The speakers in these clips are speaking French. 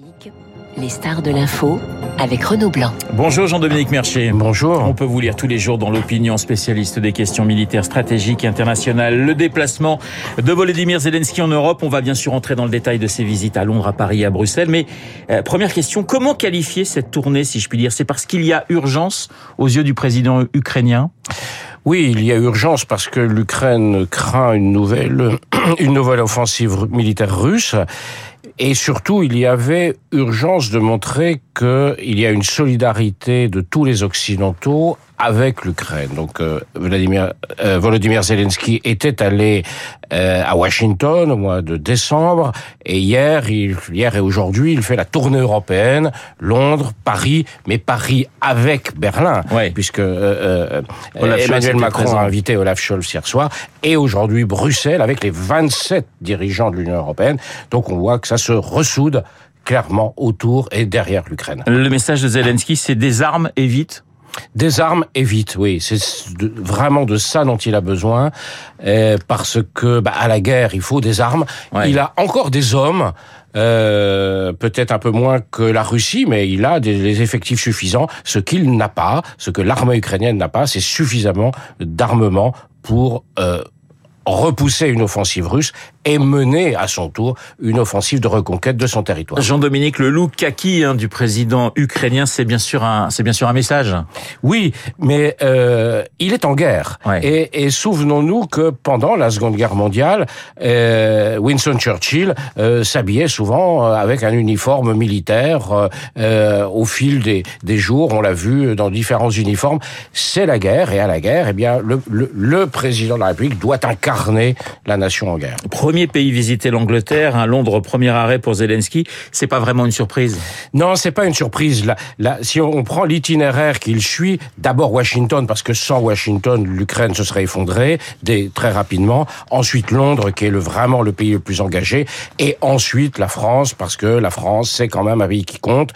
Politique, les stars de l'info avec Renaud Blanc. Bonjour Jean-Dominique Mercier. Bonjour. On peut vous lire tous les jours dans l'opinion spécialiste des questions militaires stratégiques et internationales. Le déplacement de Volodymyr Zelensky en Europe. On va bien sûr entrer dans le détail de ses visites à Londres, à Paris et à Bruxelles. Mais euh, première question, comment qualifier cette tournée, si je puis dire? C'est parce qu'il y a urgence aux yeux du président ukrainien? Oui, il y a urgence parce que l'Ukraine craint une nouvelle, une nouvelle offensive militaire russe. Et surtout, il y avait urgence de montrer qu'il y a une solidarité de tous les Occidentaux avec l'Ukraine. Donc euh, Vladimir, euh, Volodymyr Zelensky était allé euh, à Washington au mois de décembre et hier, il, hier et aujourd'hui, il fait la tournée européenne, Londres, Paris, mais Paris avec Berlin, Ouais. puisque euh, euh, Emmanuel Macron présent. a invité Olaf Scholz hier soir et aujourd'hui Bruxelles avec les 27 dirigeants de l'Union européenne. Donc on voit que ça se ressoude clairement autour et derrière l'Ukraine. Le message de Zelensky, c'est des armes et vite. Des armes et vite, oui. C'est vraiment de ça dont il a besoin, euh, parce que bah, à la guerre, il faut des armes. Ouais. Il a encore des hommes, euh, peut-être un peu moins que la Russie, mais il a des, des effectifs suffisants. Ce qu'il n'a pas, ce que l'armée ukrainienne n'a pas, c'est suffisamment d'armement pour euh, repousser une offensive russe et mener à son tour une offensive de reconquête de son territoire. Jean-Dominique, le loup kaki hein, du président ukrainien, c'est bien sûr un, c'est bien sûr un message. Oui, mais euh, il est en guerre. Ouais. Et, et souvenons-nous que pendant la Seconde Guerre mondiale, euh, Winston Churchill euh, s'habillait souvent euh, avec un uniforme militaire. euh, euh, au fil des, des jours, on l'a vu dans différents uniformes. C'est la guerre, et à la guerre, eh bien, le, le, le président de la République doit incarner la nation en guerre. Premier pays visité l'Angleterre, un Londres, premier arrêt pour Zelensky. C'est pas vraiment une surprise. Non, c'est pas une surprise. Là, là, si on prend l'itinéraire qu'il suit, d'abord Washington, parce que sans Washington, l'Ukraine se serait effondrée très rapidement. Ensuite Londres, qui est le, vraiment le pays le plus engagé. Et ensuite la France, parce que la France, c'est quand même un pays qui compte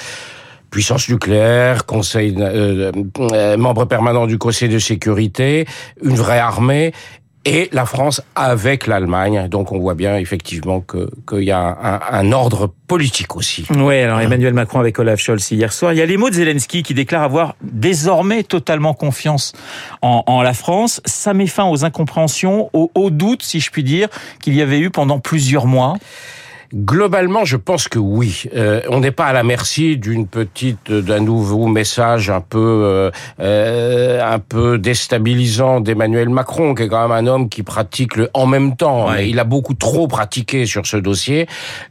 puissance nucléaire, conseil, euh, euh, membre permanent du Conseil de sécurité, une vraie armée. Et la France avec l'Allemagne. Donc on voit bien effectivement que qu'il y a un, un ordre politique aussi. Oui, alors Emmanuel Macron avec Olaf Scholz hier soir. Il y a les mots de Zelensky qui déclare avoir désormais totalement confiance en, en la France. Ça met fin aux incompréhensions, aux, aux doutes, si je puis dire, qu'il y avait eu pendant plusieurs mois. Globalement, je pense que oui. Euh, on n'est pas à la merci d'une petite, d'un nouveau message un peu, euh, euh, un peu déstabilisant d'Emmanuel Macron, qui est quand même un homme qui pratique le en même temps. Ouais. Il a beaucoup trop pratiqué sur ce dossier,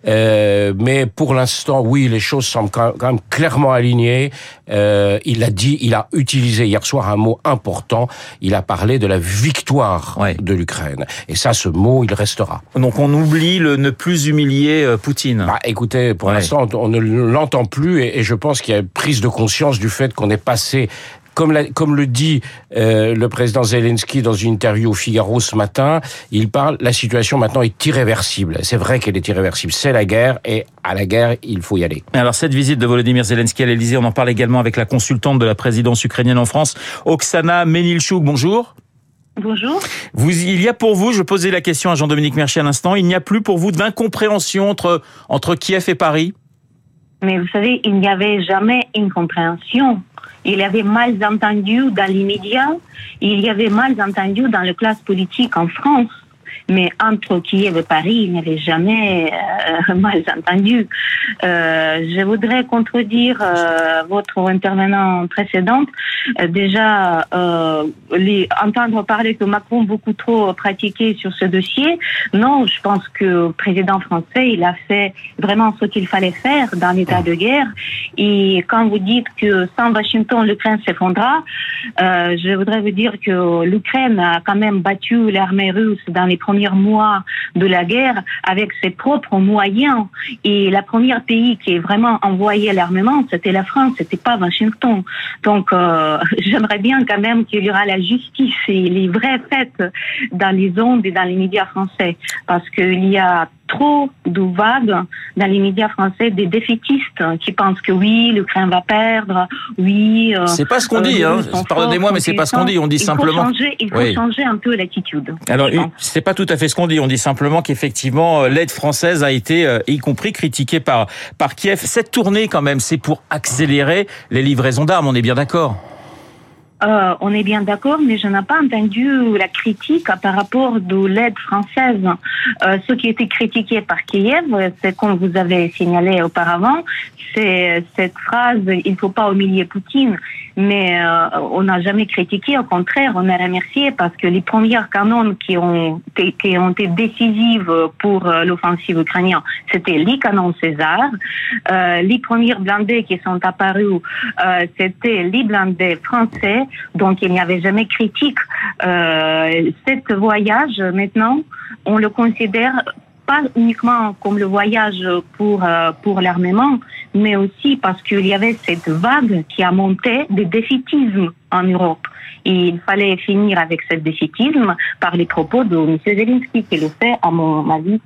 Euh, mais pour l'instant, oui, les choses semblent quand même clairement alignées. Euh, il a dit, il a utilisé hier soir un mot important. Il a parlé de la victoire Ouais. de l'Ukraine, et ça, ce mot, il restera. Donc on oublie le ne plus humilier euh, Poutine. Bah, écoutez, pour Ouais. l'instant, on ne l'entend plus et, et je pense qu'il y a une prise de conscience du fait qu'on est passé, comme, la- comme le dit euh, le président Zelensky dans une interview au Figaro ce matin, il parle, la situation maintenant est irréversible. C'est vrai qu'elle est irréversible. C'est la guerre et à la guerre, il faut y aller. Alors cette visite de Volodymyr Zelensky à l'Elysée, on en parle également avec la consultante de la présidence ukrainienne en France, Oksana Menilchuk. Bonjour. Bonjour. Vous, il y a pour vous, je posais la question à Jean-Dominique Mercier à l'instant, il n'y a plus pour vous d'incompréhension entre, entre Kiev et Paris? Mais vous savez, il n'y avait jamais une compréhension. Il y avait mal entendu dans les médias, il y avait mal entendu dans la classe politique en France. Mais entre Kiev et Paris, il n'y avait jamais euh, mal entendu. Euh, je voudrais contredire euh, votre intervenant précédente. Euh, déjà, les, entendre parler que Macron beaucoup trop pratiqué sur ce dossier, non, je pense que le président français, il a fait vraiment ce qu'il fallait faire dans l'état de guerre. Et quand vous dites que sans Washington, l'Ukraine s'effondra, je voudrais vous dire que l'Ukraine a quand même battu l'armée russe dans les premiers mois de la guerre avec ses propres moyens. Et la première pays qui est vraiment envoyé l'armement, c'était la France, c'était pas Washington. Donc, euh, j'aimerais bien quand même qu'il y aura la justice et les vrais faits dans les ondes et dans les médias français, parce qu'il y a trop de vagues dans les médias français des défaitistes qui pensent que oui, l'Ukraine va perdre, oui. Euh, c'est pas ce qu'on dit, hein. Pardonnez-moi, mais c'est pas ce qu'on dit. On dit il simplement. Faut changer, il faut changer un peu l'attitude. Alors, c'est pas tout à fait ce qu'on dit. On dit simplement qu'effectivement, l'aide française a été, y compris, critiquée par par Kiev. Cette tournée, quand même, c'est pour accélérer les livraisons d'armes. On est bien d'accord. Euh, on est bien d'accord, mais je n'ai pas entendu la critique par rapport de l'aide française. Euh, ce qui était critiqué par Kiev, c'est comme vous avez signalé auparavant, c'est cette phrase "il ne faut pas humilier Poutine", mais euh, on n'a jamais critiqué. Au contraire, on a remercié parce que les premières canons qui ont qui ont été décisives pour l'offensive ukrainienne, c'était les canons César. les premiers blindés qui sont apparus, c'était les blindés français donc il n'y avait jamais critique. Euh, ce voyage, maintenant, on le considère pas uniquement comme le voyage pour euh, pour l'armement, mais aussi parce qu'il y avait cette vague qui a monté de défitisme en Europe. Et il fallait finir avec ce défichisme par les propos de M. Zelensky, qui le fait, à mon avis,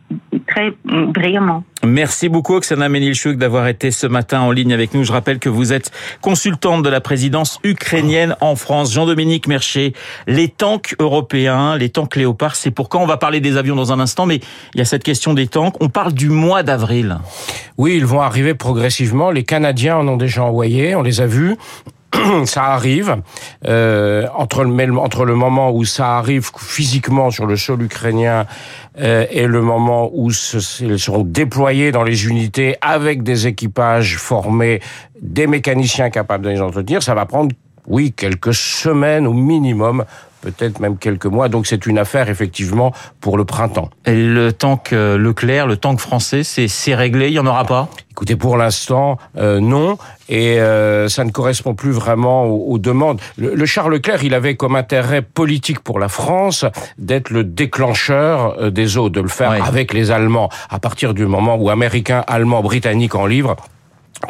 très brillamment. Merci beaucoup, Oksana Menilchuk, d'avoir été ce matin en ligne avec nous. Je rappelle que vous êtes consultante de la présidence ukrainienne en France. Jean-Dominique Mercher, les tanks européens, les tanks Léopard, c'est pourquoi on va parler des avions dans un instant, mais il y a cette question des tanks. On parle du mois d'avril. Oui, ils vont arriver progressivement. Les Canadiens en ont déjà envoyé, on les a vus. ça arrive euh, entre le moment où ça arrive physiquement sur le sol ukrainien euh, et le moment où ils seront déployés dans les unités avec des équipages formés, des mécaniciens capables de les entretenir, ça va prendre oui quelques semaines au minimum peut-être même quelques mois. Donc c'est une affaire effectivement pour le printemps. Et le tank euh, Leclerc, le tank français, c'est réglé, il y en aura pas? Écoutez, pour l'instant, euh, non, et euh, ça ne correspond plus vraiment aux, demandes. Le, Charles Leclerc, il avait comme intérêt politique pour la France d'être le déclencheur des eaux, de le faire avec les Allemands. À partir du moment où Américains, Allemands, Britanniques en livrent,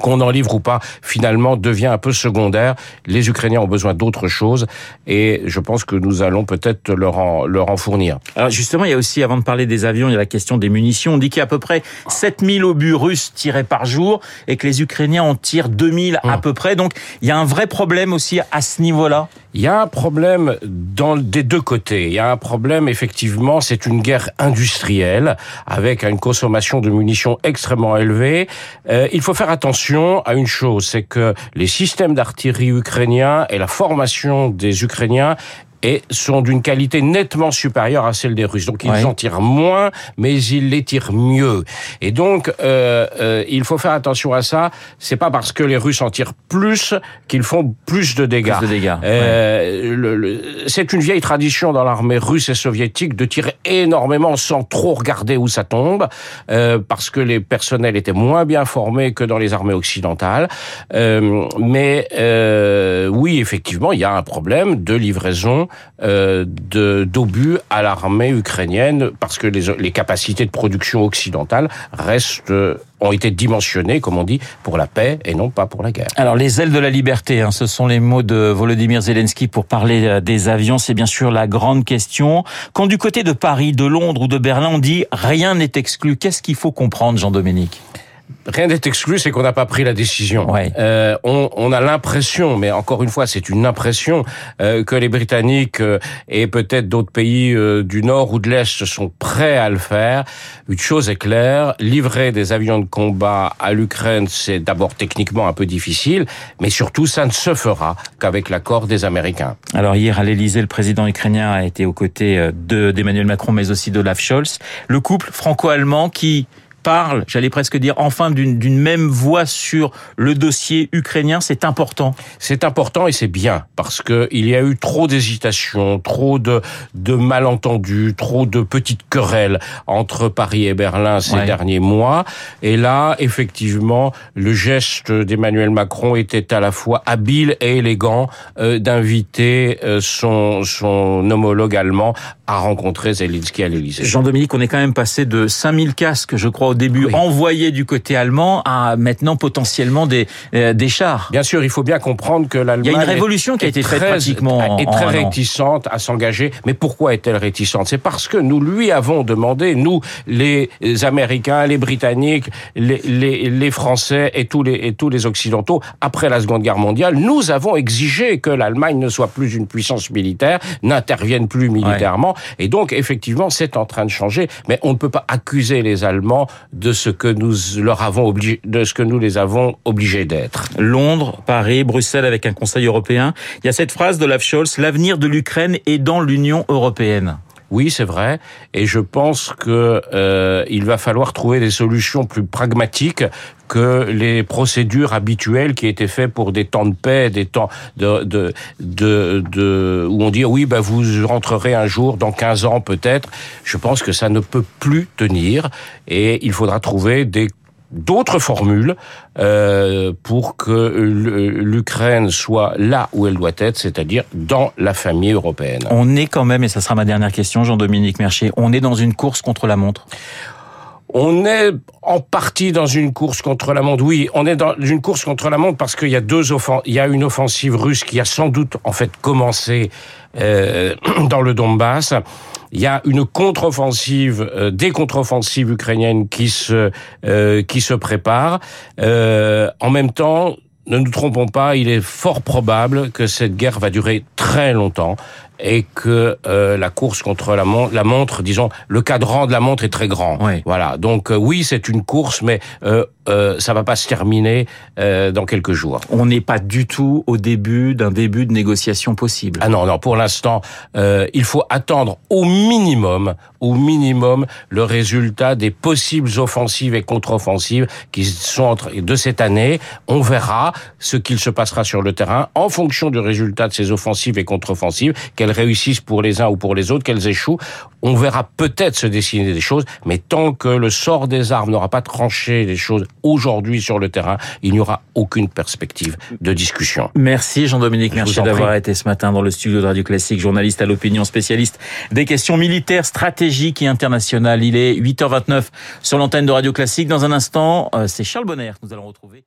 qu'on en livre ou pas, finalement, devient un peu secondaire. Les Ukrainiens ont besoin d'autre chose et je pense que nous allons peut-être leur en, leur en fournir. Alors justement, il y a aussi, avant de parler des avions, il y a la question des munitions. On dit qu'il y a à peu près 7000 obus russes tirés par jour et que les Ukrainiens en tirent 2000 à hum. peu près. Donc, il y a un vrai problème aussi à ce niveau-là? Il y a un problème dans, des deux côtés. Il y a un problème, effectivement, c'est une guerre industrielle avec une consommation de munitions extrêmement élevée. Euh, il faut faire attention attention à une chose, c'est que les systèmes d'artillerie ukrainiens et la formation des Ukrainiens et sont d'une qualité nettement supérieure à celle des Russes. Donc ils en tirent moins, mais ils les tirent mieux. Et donc euh, euh, il faut faire attention à ça. C'est pas parce que les Russes en tirent plus qu'ils font plus de dégâts. Plus de dégâts. Euh, c'est une vieille tradition dans l'armée russe et soviétique de tirer énormément sans trop regarder où ça tombe, euh, parce que les personnels étaient moins bien formés que dans les armées occidentales. Euh, mais oui, effectivement, il y a un problème de livraison euh, d'obus à l'armée ukrainienne parce que les, les, capacités de production occidentales restent euh, ont été dimensionnées, comme on dit, pour la paix et non pas pour la guerre. Alors les ailes de la liberté, hein, ce sont les mots de Volodymyr Zelensky pour parler euh, des avions. C'est bien sûr la grande question. Quand du côté de Paris, de Londres ou de Berlin, on dit rien n'est exclu, qu'est-ce qu'il faut comprendre, Jean-Dominique? Rien n'est exclu, c'est qu'on n'a pas pris la décision. Euh, on, on, a l'impression, mais encore une fois, c'est une impression, euh, que les Britanniques euh, et peut-être d'autres pays euh, du Nord ou de l'Est sont prêts à le faire. Une chose est claire, livrer des avions de combat à l'Ukraine, c'est d'abord techniquement un peu difficile, mais surtout, ça ne se fera qu'avec l'accord des Américains. Alors hier, à l'Élysée, le président ukrainien a été aux côtés d'Emmanuel Macron, mais aussi d'Olaf Scholz. Le couple franco-allemand qui parle, j'allais presque dire enfin d'une même voix sur le dossier ukrainien, c'est important. C'est important et c'est bien parce que il y a eu trop d'hésitations, trop de, de malentendus, trop de petites querelles entre Paris et Berlin ces derniers mois. Et là, effectivement, le geste d'Emmanuel Macron était à la fois habile et élégant euh, d'inviter euh, son, son homologue allemand a rencontré Zelensky à l'Élysée. Jean-Dominique, on est quand même passé de 5000 casques, je crois, au début, Oui. envoyés du côté allemand, à maintenant potentiellement des, euh, des chars. Bien sûr, il faut bien comprendre que l'Allemagne... Il y a une est- révolution qui a est été faite très- pratiquement est en très réticente à s'engager. Mais pourquoi est-elle réticente? C'est parce que nous lui avons demandé, nous, les Américains, les Britanniques, les, les, les Français et tous les, et tous les Occidentaux, après la Seconde Guerre mondiale, nous avons exigé que l'Allemagne ne soit plus une puissance militaire, n'intervienne plus militairement. Et donc, effectivement, c'est en train de changer. Mais on ne peut pas accuser les Allemands de ce que nous leur avons obligé, de ce que nous les avons obligés d'être. Londres, Paris, Bruxelles avec un Conseil européen. Il y a cette phrase d'Olaf Scholz, l'avenir de l'Ukraine est dans l'Union européenne. Oui, c'est vrai, et je pense que euh, va falloir trouver des solutions plus pragmatiques que les procédures habituelles qui étaient faites pour des temps de paix, des temps de où on dit oui, ben vous rentrerez un jour dans 15 ans peut-être. Je pense que ça ne peut plus tenir et il faudra trouver des d'autres formules euh, pour que l'Ukraine soit là où elle doit être, c'est-à-dire dans la famille européenne. On est quand même, et ça sera ma dernière question, Jean-Dominique Mercier, on est dans une course contre la montre? On est en partie dans une course contre la montre. Oui, on est dans une course contre la montre parce qu'il y a deux offen il y a une offensive russe qui a sans doute en fait commencé euh, dans le Donbass. Il y a une contre-offensive, euh, des contre-offensives ukrainiennes qui se euh, qui se préparent. Euh, en même temps, ne nous trompons pas, il est fort probable que cette guerre va durer très longtemps et que euh, la course contre la, mon la montre, disons, le cadran de la montre est très grand. Oui. Voilà. Donc euh, oui, c'est une course, mais euh, euh, ça va pas se terminer euh, dans quelques jours. On n'est pas du tout au début d'un début de négociation possible. Ah non, non, pour l'instant, euh, il faut attendre au minimum, au minimum, le résultat des possibles offensives et contre-offensives qui sont entre, de cette année. On verra ce qu'il se passera sur le terrain en fonction du résultat de ces offensives et contre-offensives, qu'elles réussissent pour les uns ou pour les autres, qu'elles échouent. On verra peut-être se dessiner des choses, mais tant que le sort des armes n'aura pas tranché les choses aujourd'hui sur le terrain, il n'y aura aucune perspective de discussion. Merci Jean-Dominique Mercier prie. d'avoir été ce matin dans le studio de Radio Classique, journaliste à l'opinion, spécialiste des questions militaires, stratégiques et internationales. Il est 8h29 sur l'antenne de Radio Classique. Dans un instant, euh, c'est Charles Bonner que nous allons retrouver.